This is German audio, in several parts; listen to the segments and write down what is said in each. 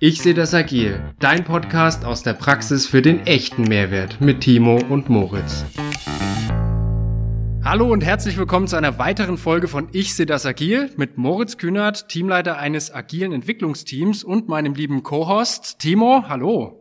Ich sehe das agil, dein Podcast aus der Praxis für den echten Mehrwert mit Timo und Moritz. Hallo und herzlich willkommen zu einer weiteren Folge von Ich sehe das agil mit Moritz Kühnert, Teamleiter eines agilen Entwicklungsteams und meinem lieben Co-Host Timo. Hallo.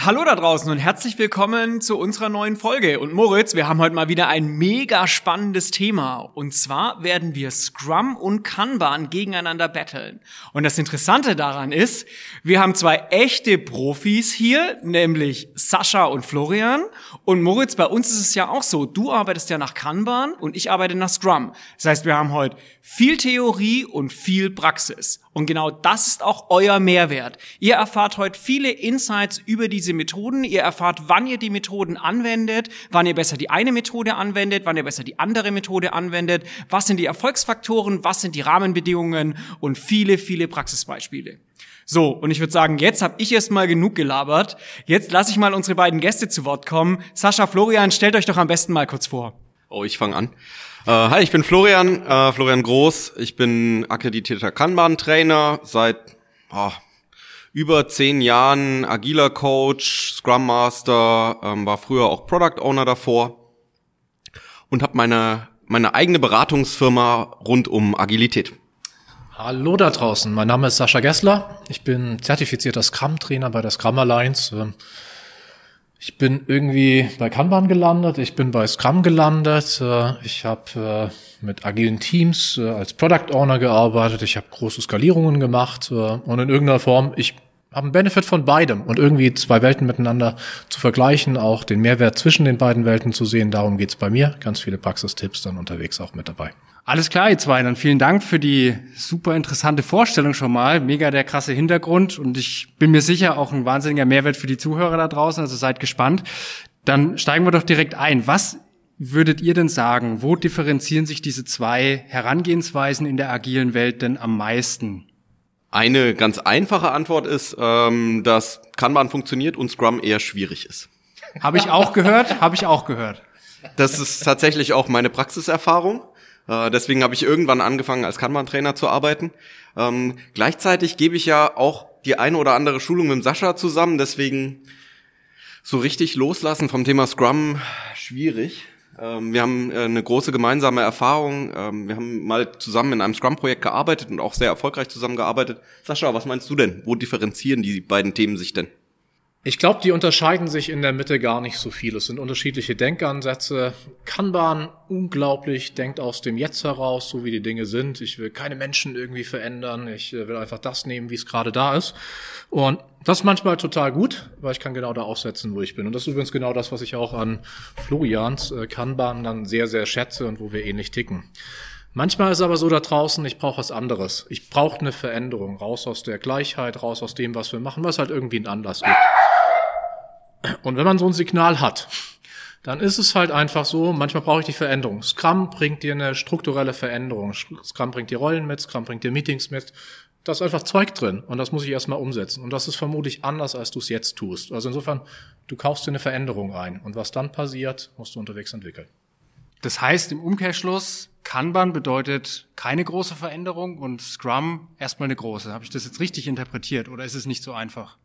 Hallo da draußen und herzlich willkommen zu unserer neuen Folge. Und Moritz, wir haben heute mal wieder ein mega spannendes Thema. Und zwar werden wir Scrum und Kanban gegeneinander battlen. Und das Interessante daran ist, wir haben zwei echte Profis hier, nämlich Sascha und Florian. Und Moritz, bei uns ist es ja auch so, du arbeitest ja nach Kanban und ich arbeite nach Scrum. Das heißt, wir haben heute viel Theorie und viel Praxis. Und genau das ist auch euer Mehrwert. Ihr erfahrt heute viele Insights über diese Methoden. Ihr erfahrt, wann ihr die Methoden anwendet, wann ihr besser die eine Methode anwendet, wann ihr besser die andere Methode anwendet, was sind die Erfolgsfaktoren, was sind die Rahmenbedingungen und viele, viele Praxisbeispiele. So, und ich würde sagen, jetzt habe ich erst mal genug gelabert. Jetzt lasse ich mal unsere beiden Gäste zu Wort kommen. Sascha, Florian, stellt euch doch am besten mal kurz vor. Oh, ich fange an. Äh, hi, ich bin Florian, äh, Florian Groß. Ich bin akkreditierter Kanban-Trainer seit oh, über zehn Jahren, agiler Coach, Scrum Master, ähm, war früher auch Product Owner davor und habe meine meine eigene Beratungsfirma rund um Agilität. Hallo da draußen, mein Name ist Sascha Gessler. Ich bin zertifizierter Scrum-Trainer bei der Scrum Alliance. Ähm, ich bin irgendwie bei Kanban gelandet, ich bin bei Scrum gelandet, äh, ich habe äh, mit agilen Teams äh, als Product Owner gearbeitet, ich habe große Skalierungen gemacht und in irgendeiner Form, ich habe einen Benefit von beidem und irgendwie zwei Welten miteinander zu vergleichen, auch den Mehrwert zwischen den beiden Welten zu sehen, darum geht's bei mir. Ganz viele Praxistipps dann unterwegs auch mit dabei. Alles klar, ihr zwei. Dann vielen Dank für die super interessante Vorstellung schon mal. Mega der krasse Hintergrund und ich bin mir sicher auch ein wahnsinniger Mehrwert für die Zuhörer da draußen. Also seid gespannt. Dann steigen wir doch direkt ein. Was würdet ihr denn sagen? Wo differenzieren sich diese zwei Herangehensweisen in der agilen Welt denn am meisten? Eine ganz einfache Antwort ist, ähm, dass Kanban funktioniert und Scrum eher schwierig ist. Habe ich auch gehört, habe ich auch gehört. Das ist tatsächlich auch meine Praxiserfahrung. Äh, deswegen habe ich irgendwann angefangen, als Kanban-Trainer zu arbeiten. Ähm, gleichzeitig gebe ich ja auch die eine oder andere Schulung mit Sascha zusammen, deswegen so richtig loslassen vom Thema Scrum schwierig. Ähm, wir haben äh, eine große gemeinsame Erfahrung. Ähm, wir haben mal zusammen in einem Scrum-Projekt gearbeitet und auch sehr erfolgreich zusammengearbeitet. Sascha, was meinst du denn? Wo differenzieren die beiden Themen sich denn? Ich glaube, die unterscheiden sich in der Mitte gar nicht so viel. Es sind unterschiedliche Denkansätze. Kanban unglaublich denkt aus dem Jetzt heraus, so wie die Dinge sind. Ich will keine Menschen irgendwie verändern. Ich äh, will einfach das nehmen, wie es gerade da ist. Und das ist manchmal total gut, weil ich kann genau da aufsetzen, wo ich bin. Und das ist übrigens genau das, was ich auch an Florians äh, Kanban dann sehr, sehr schätze und wo wir ähnlich ticken. Manchmal ist aber so da draußen, ich brauche was anderes. Ich brauche eine Veränderung, raus aus der Gleichheit, raus aus dem, was wir machen, was halt irgendwie einen Anlass gibt. Und wenn man so ein Signal hat, dann ist es halt einfach so, manchmal brauche ich die Veränderung. Scrum bringt dir eine strukturelle Veränderung. Scrum bringt dir Rollen mit, Scrum bringt dir Meetings mit. Da ist einfach Zeug drin und das muss ich erstmal umsetzen. Und das ist vermutlich anders, als du es jetzt tust. Also insofern, du kaufst dir eine Veränderung ein. Und was dann passiert, musst du unterwegs entwickeln. Das heißt im Umkehrschluss, Kanban bedeutet keine große Veränderung und Scrum erstmal eine große. Habe ich das jetzt richtig interpretiert oder ist es nicht so einfach?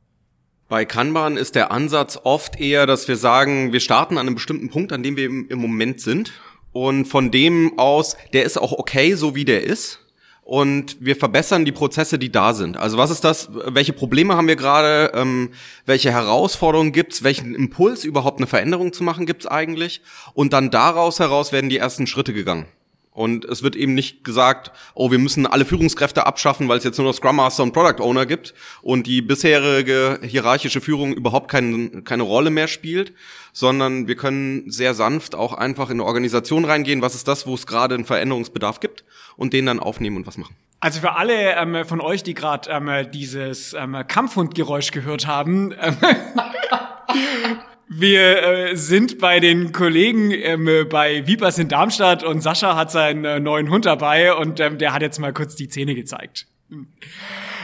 Bei Kanban ist der Ansatz oft eher, dass wir sagen, wir starten an einem bestimmten Punkt, an dem wir im, Moment sind. Und von dem aus, der ist auch okay, so wie der ist. Und wir verbessern die Prozesse, die da sind. Also was ist das? Welche Probleme haben wir gerade? Ähm, welche Herausforderungen gibt's? Welchen Impuls überhaupt eine Veränderung zu machen gibt's eigentlich? Und dann daraus heraus werden die ersten Schritte gegangen. Und es wird eben nicht gesagt, oh, wir müssen alle Führungskräfte abschaffen, weil es jetzt nur noch Scrum Master und Product Owner gibt und die bisherige hierarchische Führung überhaupt kein, keine Rolle mehr spielt, sondern wir können sehr sanft auch einfach in eine Organisation reingehen, was ist das, wo es gerade einen Veränderungsbedarf gibt und den dann aufnehmen und was machen. Also für alle ähm, von euch, die gerade ähm, dieses ähm, Kampfhundgeräusch gehört haben, ähm, Wir äh, sind bei den Kollegen ähm, bei Vipers in Darmstadt und Sascha hat seinen äh, neuen Hund dabei und ähm, der hat jetzt mal kurz die Zähne gezeigt.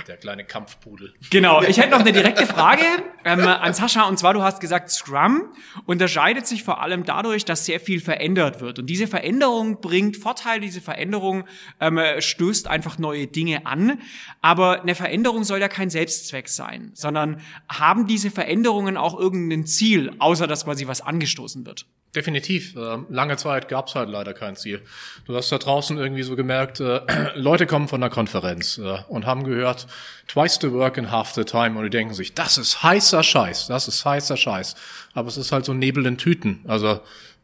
Der kleine Kampfpudel. Genau, ich hätte noch eine direkte Frage ähm, an Sascha. Und zwar, du hast gesagt, Scrum unterscheidet sich vor allem dadurch, dass sehr viel verändert wird. Und diese Veränderung bringt Vorteile, diese Veränderung ähm, stößt einfach neue Dinge an. Aber eine Veränderung soll ja kein Selbstzweck sein, sondern haben diese Veränderungen auch irgendein Ziel, außer dass quasi was angestoßen wird? Definitiv. Ähm, lange Zeit gab es halt leider kein Ziel. Du hast da draußen irgendwie so gemerkt, äh, Leute kommen von der Konferenz äh, und haben gehört, twice the work in half the time und die denken sich, das ist heißer Scheiß, das ist heißer Scheiß. Aber es ist halt so Nebel in Tüten. Also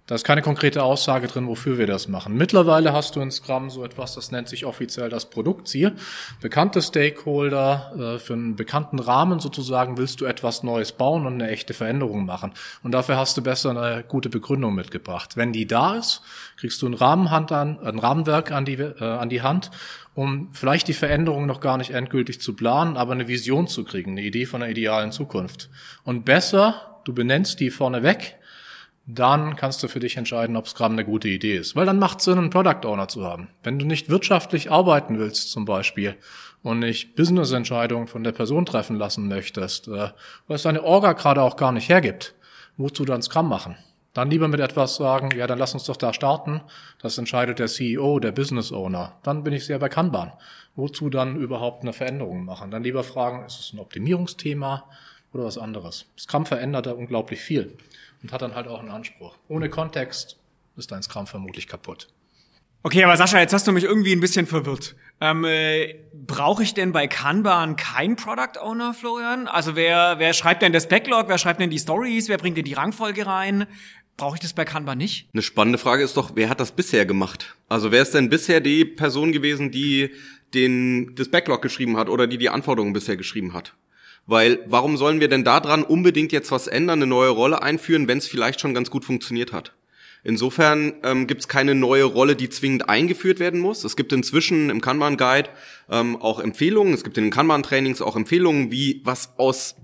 da ist keine konkrete Aussage drin, wofür wir das machen. Mittlerweile hast du in Scrum so etwas, das nennt sich offiziell das Produktziel. Bekannte Stakeholder, äh, für einen bekannten Rahmen sozusagen willst du etwas Neues bauen und eine echte Veränderung machen. Und dafür hast du besser eine gute Begründung mitgebracht. Wenn die da ist, kriegst du ein Rahmenhand an, ein Rahmenwerk an die, äh, an die Hand, um vielleicht die Veränderung noch gar nicht endgültig zu planen, aber eine Vision zu kriegen, eine Idee von einer idealen Zukunft. Und besser, du benennst die vorneweg, dann kannst du für dich entscheiden, ob Scrum eine gute Idee ist. Weil dann macht es Sinn, einen Product Owner zu haben. Wenn du nicht wirtschaftlich arbeiten willst zum Beispiel und nicht Business-Entscheidungen von der Person treffen lassen möchtest, äh, weil es deine Orga gerade auch gar nicht hergibt, wozu dann Scrum machen? Dann lieber mit etwas sagen, ja, dann lass uns doch da starten. Das entscheidet der CEO, der Business Owner. Dann bin ich sehr bei Kanban. Wozu dann überhaupt eine Veränderung machen? Dann lieber fragen, ist es ein Optimierungsthema oder was anderes? Scrum verändert da unglaublich viel und hat dann halt auch einen Anspruch. Ohne Kontext ist dein Scrum vermutlich kaputt. Okay, aber Sascha, jetzt hast du mich irgendwie ein bisschen verwirrt. Ähm, äh, Brauche ich denn bei Kanban kein Product Owner, Florian? Also wer, wer schreibt denn das Backlog? Wer schreibt denn die Stories? Wer bringt denn die Rangfolge rein? Brauche ich das bei Kanban nicht? Eine spannende Frage ist doch, wer hat das bisher gemacht? Also wer ist denn bisher die Person gewesen, die den, das Backlog geschrieben hat oder die die Anforderungen bisher geschrieben hat? Weil warum sollen wir denn daran unbedingt jetzt was ändern, eine neue Rolle einführen, wenn es vielleicht schon ganz gut funktioniert hat? Insofern ähm, gibt es keine neue Rolle, die zwingend eingeführt werden muss. Es gibt inzwischen im Kanban Guide ähm, auch Empfehlungen. Es gibt in den Kanban Trainings auch Empfehlungen, wie was aus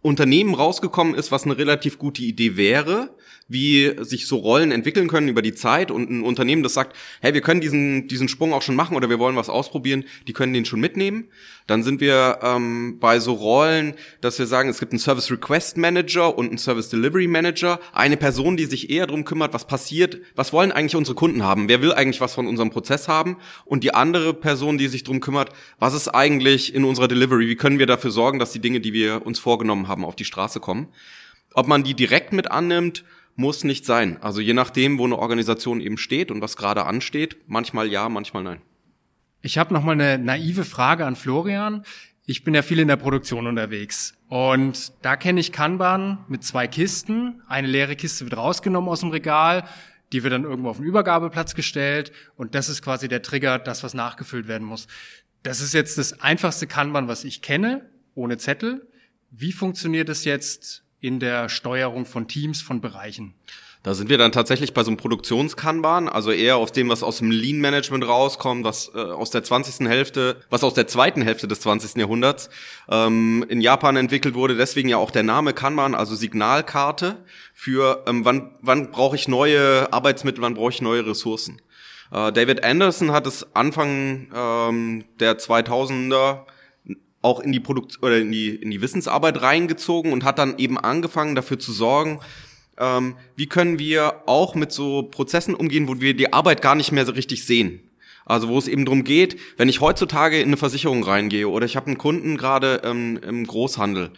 Unternehmen rausgekommen ist, was eine relativ gute Idee wäre, wie sich so Rollen entwickeln können über die Zeit und ein Unternehmen, das sagt, hey, wir können diesen, diesen Sprung auch schon machen oder wir wollen was ausprobieren, die können den schon mitnehmen. Dann sind wir ähm, bei so Rollen, dass wir sagen, es gibt einen Service Request Manager und einen Service Delivery Manager, eine Person, die sich eher darum kümmert, was passiert, was wollen eigentlich unsere Kunden haben, wer will eigentlich was von unserem Prozess haben und die andere Person, die sich darum kümmert, was ist eigentlich in unserer Delivery, wie können wir dafür sorgen, dass die Dinge, die wir uns vorgenommen haben, auf die Straße kommen. Ob man die direkt mit annimmt, muss nicht sein. Also je nachdem, wo eine Organisation eben steht und was gerade ansteht, manchmal ja, manchmal nein. Ich habe noch mal eine naive Frage an Florian. Ich bin ja viel in der Produktion unterwegs und da kenne ich Kanban mit zwei Kisten. Eine leere Kiste wird rausgenommen aus dem Regal, die wird dann irgendwo auf den Übergabeplatz gestellt und das ist quasi der Trigger, das was nachgefüllt werden muss. Das ist jetzt das einfachste Kanban, was ich kenne, ohne Zettel. Wie funktioniert es jetzt in der Steuerung von Teams, von Bereichen. Da sind wir dann tatsächlich bei so einem Produktionskanban, also eher auf dem, was aus dem Lean-Management rauskommt, was äh, aus der 20. Hälfte, was aus der zweiten Hälfte des 20. Jahrhunderts ähm, in Japan entwickelt wurde. Deswegen ja auch der Name Kanban, also Signalkarte für ähm, wann, wann brauche ich neue Arbeitsmittel, wann brauche ich neue Ressourcen. Äh, David Anderson hat es Anfang ähm, der 2000er auch in die Produkt oder in die in die Wissensarbeit reingezogen und hat dann eben angefangen dafür zu sorgen, ähm, wie können wir auch mit so Prozessen umgehen, wo wir die Arbeit gar nicht mehr so richtig sehen. Also wo es eben darum geht, wenn ich heutzutage in eine Versicherung reingehe oder ich habe einen Kunden gerade ähm, im Großhandel,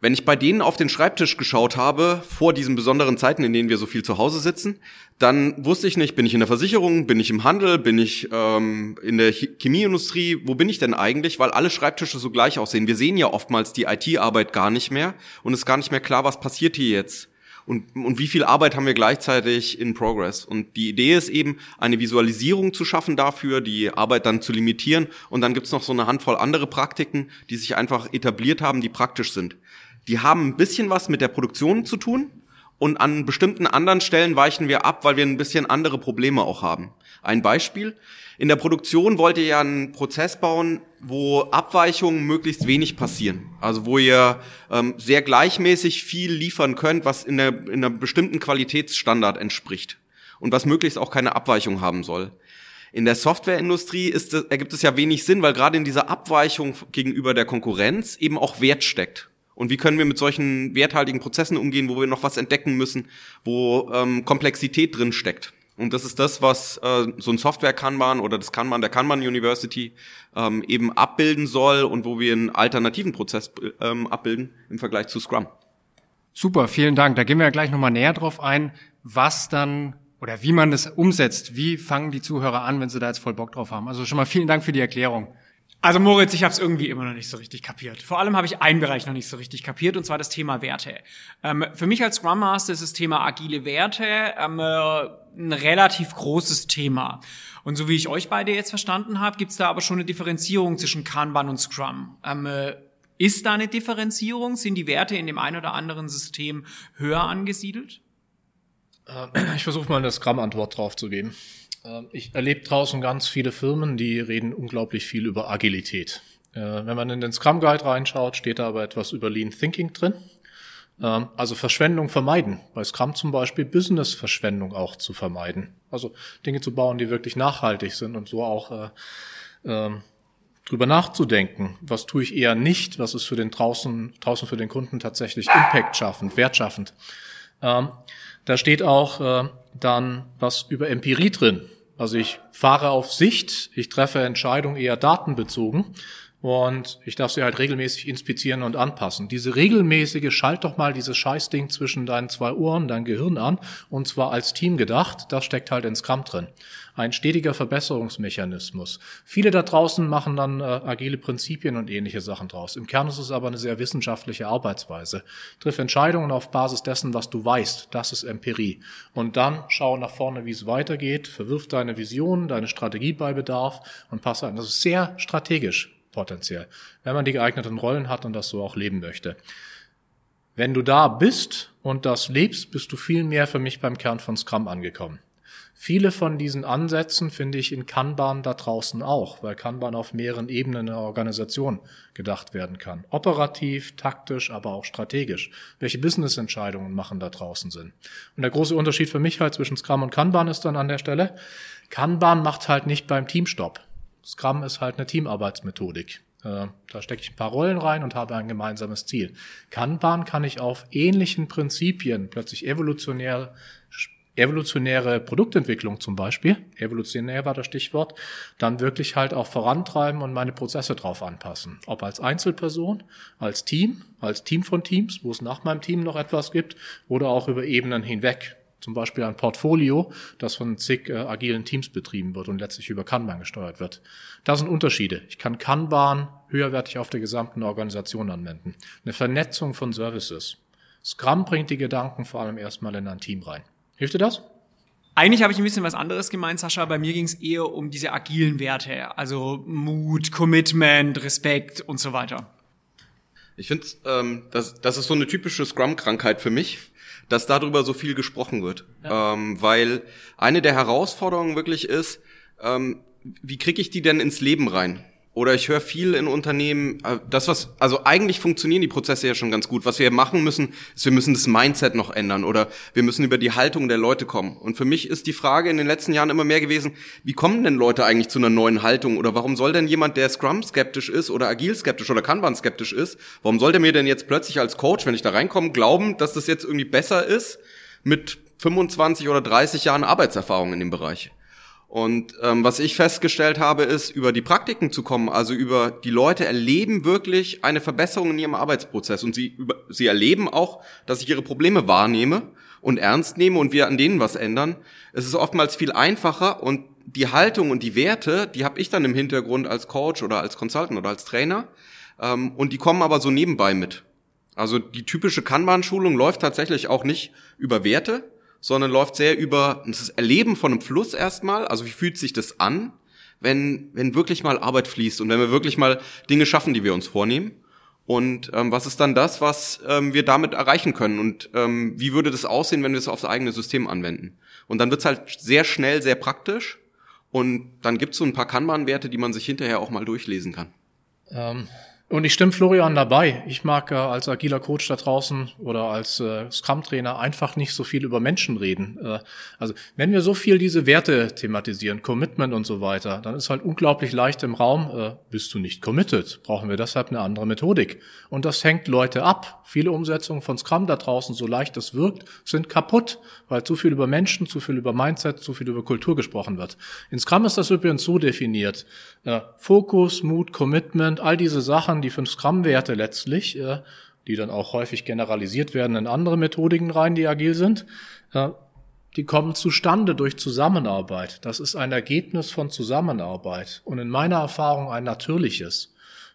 wenn ich bei denen auf den Schreibtisch geschaut habe, vor diesen besonderen Zeiten, in denen wir so viel zu Hause sitzen, dann wusste ich nicht, bin ich in der Versicherung, bin ich im Handel, bin ich ähm, in der Chemieindustrie, wo bin ich denn eigentlich? Weil alle Schreibtische so gleich aussehen. Wir sehen ja oftmals die IT-Arbeit gar nicht mehr und ist gar nicht mehr klar, was passiert hier jetzt. Und, und wie viel Arbeit haben wir gleichzeitig in Progress? Und die Idee ist eben, eine Visualisierung zu schaffen dafür, die Arbeit dann zu limitieren. Und dann gibt's noch so eine Handvoll andere Praktiken, die sich einfach etabliert haben, die praktisch sind die haben ein bisschen was mit der Produktion zu tun und an bestimmten anderen Stellen weichen wir ab, weil wir ein bisschen andere Probleme auch haben. Ein Beispiel. In der Produktion wollt ihr ja einen Prozess bauen, wo Abweichungen möglichst wenig passieren. Also wo ihr ähm, sehr gleichmäßig viel liefern könnt, was in, der, in einer bestimmten Qualitätsstandard entspricht und was möglichst auch keine Abweichung haben soll. In der Softwareindustrie ist, ergibt es ja wenig Sinn, weil gerade in dieser Abweichung gegenüber der Konkurrenz eben auch Wert steckt. Und wie können wir mit solchen werthaltigen Prozessen umgehen, wo wir noch was entdecken müssen, wo ähm, Komplexität drin steckt? Und das ist das, was äh, so ein Software-Kanban oder das Kanban der Kanban University ähm, eben abbilden soll und wo wir einen alternativen Prozess ähm, abbilden im Vergleich zu Scrum. Super, vielen Dank. Da gehen wir ja gleich nochmal näher drauf ein, was dann oder wie man das umsetzt. Wie fangen die Zuhörer an, wenn sie da jetzt voll Bock drauf haben? Also schon mal vielen Dank für die Erklärung. Also Moritz, ich habe es irgendwie immer noch nicht so richtig kapiert. Vor allem habe ich einen Bereich noch nicht so richtig kapiert, und zwar das Thema Werte. Ähm, für mich als Scrum Master ist das Thema agile Werte ähm, äh, ein relativ großes Thema. Und so wie ich euch beide jetzt verstanden habe, gibt es da aber schon eine Differenzierung zwischen Kanban und Scrum. Ähm, äh, ist da eine Differenzierung? Sind die Werte in dem einen oder anderen System höher angesiedelt? Äh, ich versuche mal eine Scrum-Antwort drauf zu geben. Ähm, ich erlebe draußen ganz viele Firmen, die reden unglaublich viel über Agilität. Äh, wenn man in den Scrum Guide reinschaut, steht da aber etwas über Lean Thinking drin. Ähm, also Verschwendung vermeiden. Bei Scrum zum Beispiel Business-Verschwendung auch zu vermeiden. Also Dinge zu bauen, die wirklich nachhaltig sind und so auch äh, ähm, drüber nachzudenken. Was tue ich eher nicht? Was ist für den draußen, draußen für den Kunden tatsächlich Impact schaffend, wertschaffend? da steht auch äh, dann was über Empirie drin. Also ich fahre auf Sicht, ich treffe Entscheidungen eher datenbezogen und ich darf sie halt regelmäßig inspizieren und anpassen. Diese regelmäßige, schalt doch mal dieses Scheißding zwischen deinen zwei Ohren, dein Gehirn an und zwar als Team gedacht, das steckt halt in Scrum drin. Ein stetiger Verbesserungsmechanismus. Viele da draußen machen dann äh, agile Prinzipien und ähnliche Sachen draus. Im Kern ist es aber eine sehr wissenschaftliche Arbeitsweise. Triff Entscheidungen auf Basis dessen, was du weißt. Das ist Empirie. Und dann schau nach vorne, wie es weitergeht, verwirf deine Vision, deine Strategie bei Bedarf und passe an. Das ist sehr strategisch potenziell, wenn man die geeigneten Rollen hat und das so auch leben möchte. Wenn du da bist und das lebst, bist du viel mehr für mich beim Kern von Scrum angekommen. Viele von diesen Ansätzen finde ich in Kanban da draußen auch, weil Kanban auf mehreren Ebenen der Organisation gedacht werden kann. Operativ, taktisch, aber auch strategisch. Welche Business-Entscheidungen machen da draußen Sinn? Und der große Unterschied für mich halt zwischen Scrum und Kanban ist dann an der Stelle, Kanban macht halt nicht beim Teamstopp. Scrum ist halt eine Teamarbeitsmethodik. Äh, da stecke ich ein paar Rollen rein und habe ein gemeinsames Ziel. Kanban kann ich auf ähnlichen Prinzipien plötzlich evolutionär evolutionäre Produktentwicklung zum Beispiel, evolutionär war das Stichwort, dann wirklich halt auch vorantreiben und meine Prozesse drauf anpassen. Ob als Einzelperson, als Team, als Team von Teams, wo es nach meinem Team noch etwas gibt, oder auch über Ebenen hinweg zum Beispiel ein Portfolio, das von zig äh, agilen Teams betrieben wird und letztlich über Kanban gesteuert wird. Das sind Unterschiede. Ich kann Kanban höherwertig auf der gesamten Organisation anwenden. Eine Vernetzung von Services. Scrum bringt die Gedanken vor allem erstmal in ein Team rein. Hilft dir das? Eigentlich habe ich ein bisschen was anderes gemeint, Sascha. Bei mir ging es eher um diese agilen Werte, also Mut, Commitment, Respekt und so weiter. Ich finde, ähm, das, das ist so eine typische Scrum-Krankheit für mich dass darüber so viel gesprochen wird. Ja. Ähm, weil eine der Herausforderungen wirklich ist, ähm, wie kriege ich die denn ins Leben rein? Oder ich höre viel in Unternehmen, äh, das was, also eigentlich funktionieren die Prozesse ja schon ganz gut. Was wir machen müssen, ist, wir müssen das Mindset noch ändern oder wir müssen über die Haltung der Leute kommen. Und für mich ist die Frage in den letzten Jahren immer mehr gewesen, wie kommen denn Leute eigentlich zu einer neuen Haltung? Oder warum soll denn jemand, der Scrum skeptisch ist oder agil skeptisch oder Kanban skeptisch ist, warum soll der mir denn jetzt plötzlich als Coach, wenn ich da reinkomme, glauben, dass das jetzt irgendwie besser ist mit 25 oder 30 Jahren Arbeitserfahrung in dem Bereich? Und ähm, was ich festgestellt habe, ist, über die Praktiken zu kommen, also über die Leute erleben wirklich eine Verbesserung in ihrem Arbeitsprozess und sie, über, sie erleben auch, dass ich ihre Probleme wahrnehme und ernst nehme und wir an denen was ändern. Es ist oftmals viel einfacher und die Haltung und die Werte, die habe ich dann im Hintergrund als Coach oder als Consultant oder als Trainer ähm, und die kommen aber so nebenbei mit. Also die typische Kanban-Schulung läuft tatsächlich auch nicht über Werte, sondern läuft sehr über das Erleben von einem Fluss erstmal. Also wie fühlt sich das an, wenn, wenn wirklich mal Arbeit fließt und wenn wir wirklich mal Dinge schaffen, die wir uns vornehmen? Und ähm, was ist dann das, was ähm, wir damit erreichen können? Und ähm, wie würde das aussehen, wenn wir es aufs eigene System anwenden? Und dann wird's halt sehr schnell, sehr praktisch. Und dann gibt's so ein paar Kanban-Werte, die man sich hinterher auch mal durchlesen kann. Ähm, Und ich stimme Florian dabei. Ich mag äh, als agiler Coach da draußen oder als äh, Scrum-Trainer einfach nicht so viel über Menschen reden. Äh, also wenn wir so viel diese Werte thematisieren, Commitment und so weiter, dann ist halt unglaublich leicht im Raum, äh, bist du nicht committed, brauchen wir deshalb eine andere Methodik. Und das hängt Leute ab. Viele Umsetzungen von Scrum da draußen, so leicht das wirkt, sind kaputt, weil zu viel über Menschen, zu viel über Mindset, zu viel über Kultur gesprochen wird. In Scrum ist das übrigens so definiert. Äh, Fokus, Mut, Commitment, all diese Sachen, Sachen, die fünf Scrum-Werte letztlich, äh, die dann auch häufig generalisiert werden in andere Methodiken rein, die agil sind, äh, die kommen zustande durch Zusammenarbeit. Das ist ein Ergebnis von Zusammenarbeit und in meiner Erfahrung ein natürliches.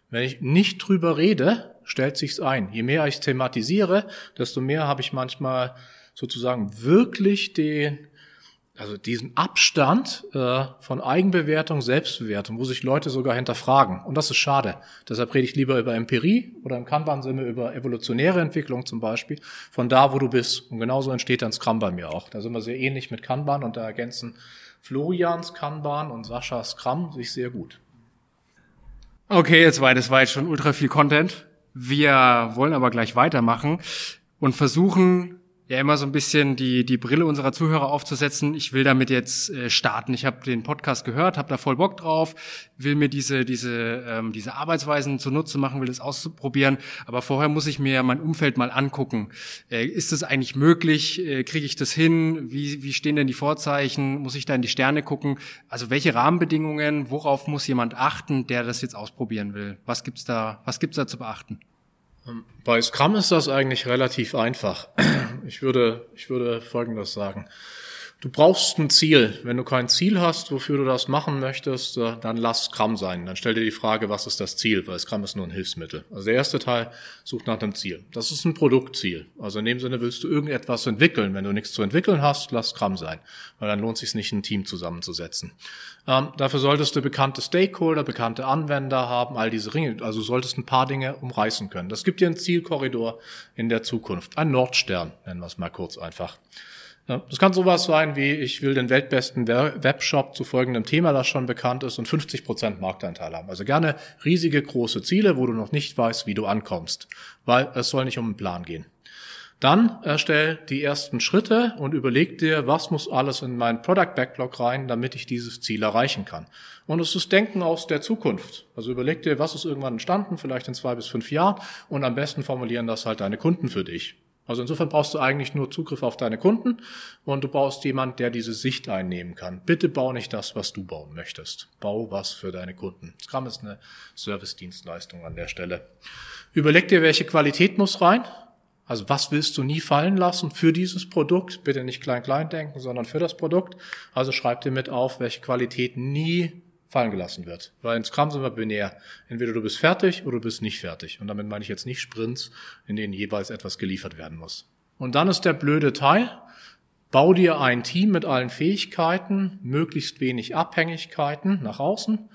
Wenn ich nicht drüber rede, stellt sich's ein. Je mehr ich thematisiere, desto mehr habe ich manchmal sozusagen wirklich den also diesen Abstand äh, von Eigenbewertung, Selbstbewertung, wo sich Leute sogar hinterfragen. Und das ist schade. Deshalb rede ich lieber über Empirie oder im Kanban sind wir über evolutionäre Entwicklung zum Beispiel, von da, wo du bist. Und genauso entsteht dann Scrum bei mir auch. Da sind wir sehr ähnlich mit Kanban und da ergänzen Florians Kanban und Saschas Scrum sich sehr gut. Okay, jetzt war das war jetzt schon ultra viel Content. Wir wollen aber gleich weitermachen und versuchen ja immer so ein bisschen die, die Brille unserer Zuhörer aufzusetzen. Ich will damit jetzt äh, starten. Ich habe den Podcast gehört, habe da voll Bock drauf, will mir diese, diese, ähm, diese Arbeitsweisen zunutze machen, will das ausprobieren. Aber vorher muss ich mir mein Umfeld mal angucken. Äh, ist das eigentlich möglich? Äh, Kriege ich das hin? Wie, wie stehen denn die Vorzeichen? Muss ich da in die Sterne gucken? Also welche Rahmenbedingungen, worauf muss jemand achten, der das jetzt ausprobieren will? Was gibt's da, was gibt's da zu beachten? Bei Scrum ist das eigentlich relativ einfach. Ich würde, ich würde Folgendes sagen. Du brauchst ein Ziel. Wenn du kein Ziel hast, wofür du das machen möchtest, äh, dann lass Scrum sein. Dann stell dir die Frage, was ist das Ziel? Weil Scrum ist nur ein Hilfsmittel. Also der erste Teil sucht nach einem Ziel. Das ist ein Produktziel. Also in dem Sinne willst du irgendetwas entwickeln. Wenn du nichts zu entwickeln hast, lass Scrum sein. Weil dann lohnt es sich nicht, ein Team zusammenzusetzen. Ähm, dafür solltest du bekannte Stakeholder, bekannte Anwender haben, all diese Ringe. Also solltest ein paar Dinge umreißen können. Das gibt dir einen Zielkorridor in der Zukunft. Ein Nordstern, nennen wir es mal kurz einfach. Das kann sowas sein wie, ich will den weltbesten Webshop zu folgendem Thema, das schon bekannt ist und 50 Prozent Marktanteil haben. Also gerne riesige, große Ziele, wo du noch nicht weißt, wie du ankommst, weil es soll nicht um einen Plan gehen. Dann erstell die ersten Schritte und überleg dir, was muss alles in meinen Product Backlog rein, damit ich dieses Ziel erreichen kann. Und es ist Denken aus der Zukunft. Also überleg dir, was ist irgendwann entstanden, vielleicht in zwei bis fünf Jahren und am besten formulieren das halt deine Kunden für dich. Also insofern brauchst du eigentlich nur Zugriff auf deine Kunden und du brauchst jemand, der diese Sicht einnehmen kann. Bitte bau nicht das, was du bauen möchtest. Bau was für deine Kunden. Scrum ist eine Service-Dienstleistung an der Stelle. Überleg dir, welche Qualität muss rein. Also was willst du nie fallen lassen für dieses Produkt? Bitte nicht klein-klein denken, sondern für das Produkt. Also schreib dir mit auf, welche Qualität nie fallen gelassen wird. Weil in Scrum sind wir binär. Entweder du bist fertig oder du bist nicht fertig. Und damit meine ich jetzt nicht Sprints, in denen jeweils etwas geliefert werden muss. Und dann ist der blöde Teil. Bau dir ein Team mit allen Fähigkeiten, möglichst wenig Abhängigkeiten nach außen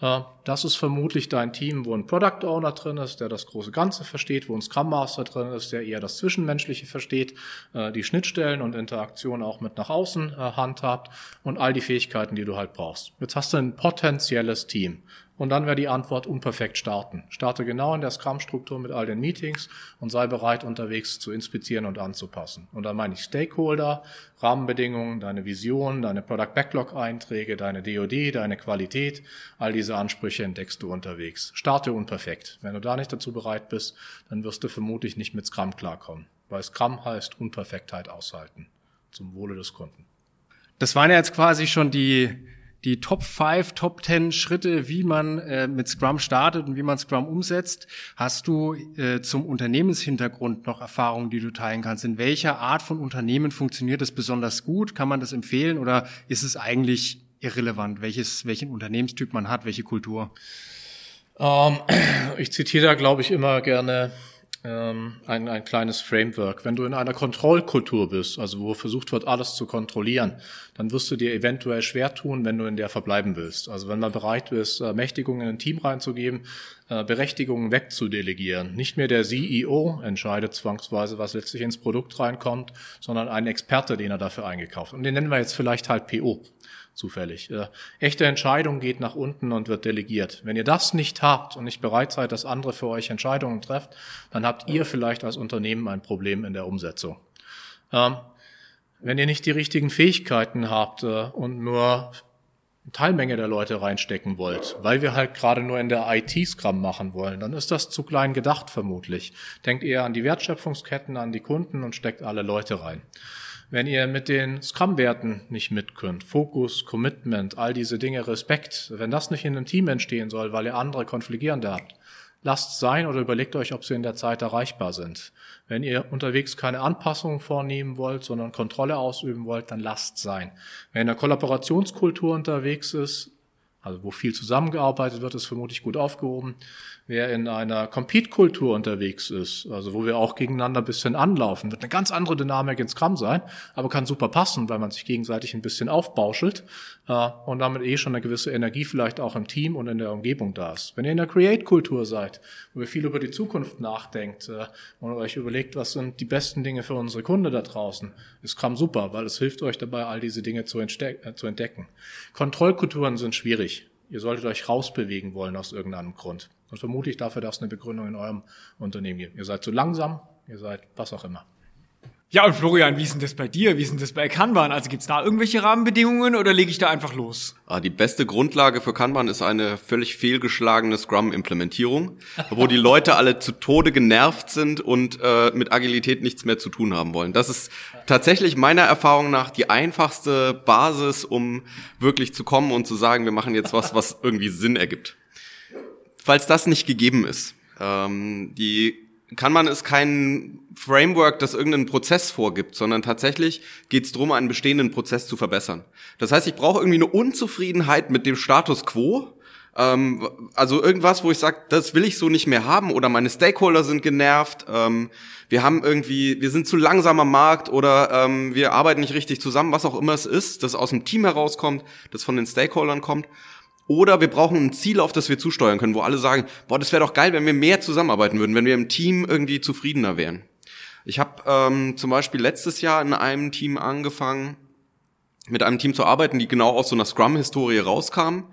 das ist vermutlich dein Team, wo ein Product Owner drin ist, der das große Ganze versteht, wo ein Scrum Master drin ist, der eher das Zwischenmenschliche versteht, äh, die Schnittstellen und Interaktion auch mit nach außen äh, handhabt und all die Fähigkeiten, die du halt brauchst. Jetzt hast du ein potenzielles Team. Und dann wäre die Antwort unperfekt starten. Starte genau in der Scrum-Struktur mit all den Meetings und sei bereit, unterwegs zu inspizieren und anzupassen. Und dann meine ich Stakeholder, Rahmenbedingungen, deine Vision, deine Product Backlog-Einträge, deine DOD, deine Qualität. All diese Ansprüche entdeckst du unterwegs. Starte unperfekt. Wenn du da nicht dazu bereit bist, dann wirst du vermutlich nicht mit Scrum klarkommen. Weil Scrum heißt Unperfektheit aushalten. Zum Wohle des Kunden. Das waren ja jetzt quasi schon die die Top 5, Top 10 Schritte, wie man äh, mit Scrum startet und wie man Scrum umsetzt. Hast du äh, zum Unternehmenshintergrund noch Erfahrungen, die du teilen kannst? In welcher Art von Unternehmen funktioniert das besonders gut? Kann man das empfehlen oder ist es eigentlich irrelevant, welches, welchen Unternehmenstyp man hat, welche Kultur? Ähm, ich zitiere da, glaube ich, immer gerne ähm, ein, ein kleines Framework. Wenn du in einer Kontrollkultur bist, also wo versucht wird, alles zu kontrollieren, dann wirst du dir eventuell schwer tun, wenn du in der verbleiben willst. Also wenn man bereit ist, Mächtigungen in ein Team reinzugeben, äh, Berechtigungen wegzudelegieren. Nicht mehr der CEO entscheidet zwangsweise, was letztlich ins Produkt reinkommt, sondern ein Experte, den er dafür eingekauft. Und den nennen wir jetzt vielleicht halt PO. Zufällig. Äh, echte Entscheidung geht nach unten und wird delegiert. Wenn ihr das nicht habt und nicht bereit seid, dass andere für euch Entscheidungen trefft, dann habt ihr vielleicht als Unternehmen ein Problem in der Umsetzung. Ähm, wenn ihr nicht die richtigen Fähigkeiten habt äh, und nur Teilmenge der Leute reinstecken wollt, weil wir halt gerade nur in der IT Scrum machen wollen, dann ist das zu klein gedacht vermutlich. Denkt eher an die Wertschöpfungsketten, an die Kunden und steckt alle Leute rein. Wenn ihr mit den Scrum-Werten nicht mit könnt, Fokus, Commitment, all diese Dinge, Respekt, wenn das nicht in einem Team entstehen soll, weil ihr andere Konfligierende habt, lasst sein oder überlegt euch, ob sie in der Zeit erreichbar sind. Wenn ihr unterwegs keine Anpassungen vornehmen wollt, sondern Kontrolle ausüben wollt, dann lasst sein. Wenn einer Kollaborationskultur unterwegs ist, also wo viel zusammengearbeitet wird, ist vermutlich gut aufgehoben. Wer in einer Compete-Kultur unterwegs ist, also wo wir auch gegeneinander ein bisschen anlaufen, wird eine ganz andere Dynamik ins Kram sein, aber kann super passen, weil man sich gegenseitig ein bisschen aufbauschelt und damit eh schon eine gewisse Energie vielleicht auch im Team und in der Umgebung da ist. Wenn ihr in der Create-Kultur seid, wo ihr viel über die Zukunft nachdenkt äh, und euch überlegt, was sind die besten Dinge für unsere Kunde da draußen, ist Kram super, weil es hilft euch dabei, all diese Dinge zu, äh, zu entdecken. Kontrollkulturen sind schwierig. Ihr solltet euch rausbewegen wollen aus irgendeinem Grund. Und vermutlich dafür darf es eine Begründung in eurem Unternehmen geben. Ihr seid zu langsam, ihr seid was auch immer. Ja, und Florian, wie ist denn das bei dir? Wie ist denn das bei Kanban? Also gibt's da irgendwelche Rahmenbedingungen oder lege ich da einfach los? Ah, die beste Grundlage für Kanban ist eine völlig fehlgeschlagene Scrum-Implementierung, wo die Leute alle zu Tode genervt sind und äh, mit Agilität nichts mehr zu tun haben wollen. Das ist tatsächlich meiner Erfahrung nach die einfachste Basis, um wirklich zu kommen und zu sagen, wir machen jetzt was, was irgendwie Sinn ergibt falls das nicht gegeben ist. Ähm, die kann man ist kein Framework, das irgendeinen Prozess vorgibt, sondern tatsächlich geht es darum, einen bestehenden Prozess zu verbessern. Das heißt, ich brauche irgendwie eine Unzufriedenheit mit dem Status quo, ähm, also irgendwas, wo ich sage, das will ich so nicht mehr haben oder meine Stakeholder sind genervt, ähm, wir haben irgendwie, wir sind zu langsam am Markt oder ähm, wir arbeiten nicht richtig zusammen, was auch immer es ist, das aus dem Team herauskommt, das von den Stakeholdern kommt. Oder wir brauchen ein Ziel, auf das wir zusteuern können, wo alle sagen, boah, das wäre doch geil, wenn wir mehr zusammenarbeiten würden, wenn wir im Team irgendwie zufriedener wären. Ich habe ähm, zum Beispiel letztes Jahr in einem Team angefangen, mit einem Team zu arbeiten, die genau aus so einer Scrum-Historie rauskamen.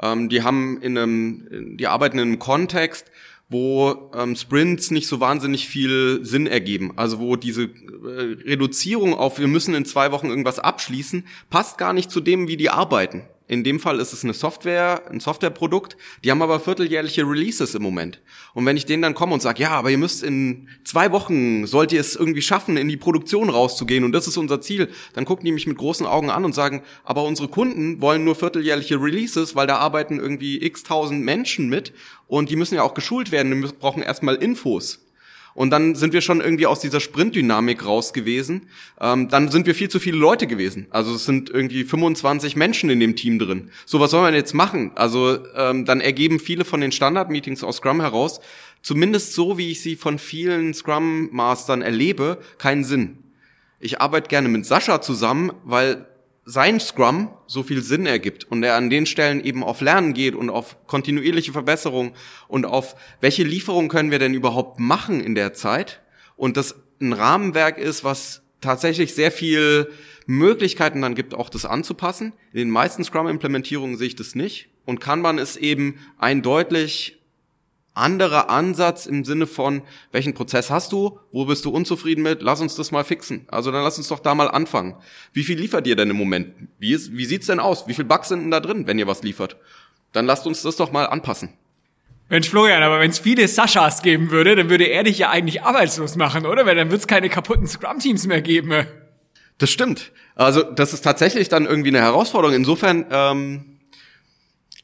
Ähm, die haben in einem, die arbeiten in einem Kontext, wo ähm, Sprints nicht so wahnsinnig viel Sinn ergeben. Also wo diese äh, Reduzierung auf, wir müssen in zwei Wochen irgendwas abschließen, passt gar nicht zu dem, wie die arbeiten. In dem Fall ist es eine Software, ein Softwareprodukt. Die haben aber vierteljährliche Releases im Moment. Und wenn ich denen dann komme und sage, ja, aber ihr müsst in zwei Wochen, sollt ihr es irgendwie schaffen, in die Produktion rauszugehen und das ist unser Ziel, dann gucken die mich mit großen Augen an und sagen, aber unsere Kunden wollen nur vierteljährliche Releases, weil da arbeiten irgendwie x tausend Menschen mit und die müssen ja auch geschult werden, die brauchen erstmal Infos. Und dann sind wir schon irgendwie aus dieser Sprintdynamik raus gewesen. Ähm, dann sind wir viel zu viele Leute gewesen. Also es sind irgendwie 25 Menschen in dem Team drin. So, was soll man jetzt machen? Also ähm, dann ergeben viele von den Standard-Meetings aus Scrum heraus, zumindest so, wie ich sie von vielen Scrum-Mastern erlebe, keinen Sinn. Ich arbeite gerne mit Sascha zusammen, weil sein Scrum so viel Sinn ergibt und er an den Stellen eben auf Lernen geht und auf kontinuierliche Verbesserung und auf welche Lieferung können wir denn überhaupt machen in der Zeit und das ein Rahmenwerk ist, was tatsächlich sehr viel Möglichkeiten dann gibt, auch das anzupassen. In den meisten Scrum-Implementierungen sehe ich das nicht. Und Kanban ist eben ein deutlich anderer Ansatz im Sinne von, welchen Prozess hast du? Wo bist du unzufrieden mit? Lass uns das mal fixen. Also dann lass uns doch da mal anfangen. Wie viel liefert ihr denn im Moment? Wie, ist, wie sieht's denn aus? Wie viel Bugs sind denn da drin, wenn ihr was liefert? Dann lasst uns das doch mal anpassen. Mensch, Florian, aber wenn es viele Saschas geben würde, dann würde er dich ja eigentlich arbeitslos machen, oder? Weil dann wird es keine kaputten Scrum-Teams mehr geben. Das stimmt. Also das ist tatsächlich dann irgendwie eine Herausforderung. Insofern ähm,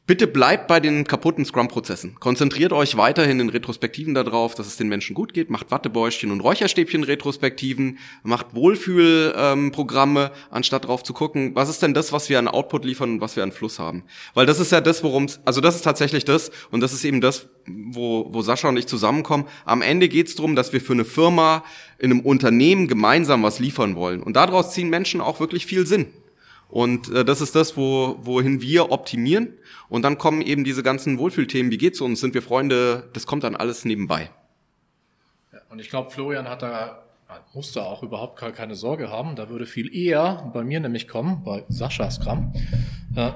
Bitte bleibt bei den kaputten Scrum-Prozessen. Konzentriert euch weiterhin in Retrospektiven darauf, dass es den Menschen gut geht. Macht Wattebäuschen und Räucherstäbchen-Retrospektiven. Macht Wohlfühlprogramme, anstatt darauf zu gucken, was ist denn das, was wir an Output liefern und was wir an Fluss haben. Weil das ist ja das, worum es, also das ist tatsächlich das und das ist eben das, wo, wo Sascha und ich zusammenkommen. Am Ende geht es darum, dass wir für eine Firma in einem Unternehmen gemeinsam was liefern wollen. Und daraus ziehen Menschen auch wirklich viel Sinn. Und äh, das ist das, wo, wohin wir optimieren. Und dann kommen eben diese ganzen Wohlfühlthemen, wie geht's uns, sind wir Freunde, das kommt dann alles nebenbei. Ja, und ich glaube, Florian hat da Musst du auch überhaupt gar keine Sorge haben. Da würde viel eher bei mir nämlich kommen, bei Sascha Scrum. Äh,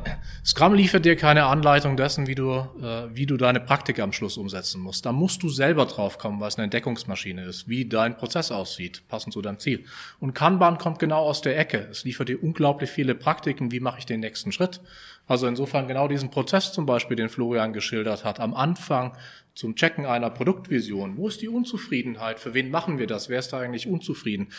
Scrum liefert dir keine Anleitung dessen, wie du, äh, wie du deine Praktik am Schluss umsetzen musst. Da musst du selber drauf kommen, was eine Entdeckungsmaschine ist, wie dein Prozess aussieht, passend zu deinem Ziel. Und Kanban kommt genau aus der Ecke. Es liefert dir unglaublich viele Praktiken. Wie mache ich den nächsten Schritt? Also insofern genau diesen Prozess zum Beispiel, den Florian geschildert hat, am Anfang zum Checken einer Produktvision. Wo ist die Unzufriedenheit? Für wen machen wir das? Wer ist da eigentlich unzufrieden?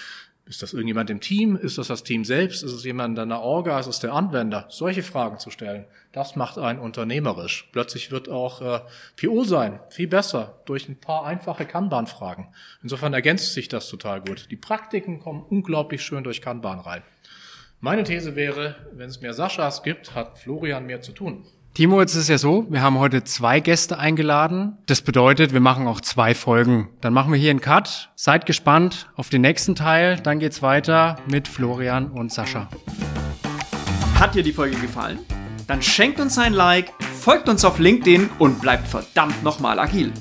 Ist das irgendjemand im Team? Ist das das Team selbst? Ist es jemand in der Orga? Ist es der Anwender? Solche Fragen zu stellen, das macht einen unternehmerisch. Plötzlich wird auch äh, PO sein viel besser durch ein paar einfache Kanban-Fragen. Insofern ergänzt sich das total gut. Die Praktiken kommen unglaublich schön durch Kanban rein. Meine These wäre, wenn es mehr Saschas gibt, hat Florian mehr zu tun. Timo, jetzt ist es ja so, wir haben heute zwei Gäste eingeladen. Das bedeutet, wir machen auch zwei Folgen. Dann machen wir hier einen Cut. Seid gespannt auf den nächsten Teil. Dann geht's weiter mit Florian und Sascha. Hat dir die Folge gefallen? Dann schenkt uns ein Like, folgt uns auf LinkedIn und bleibt verdammt nochmal agil.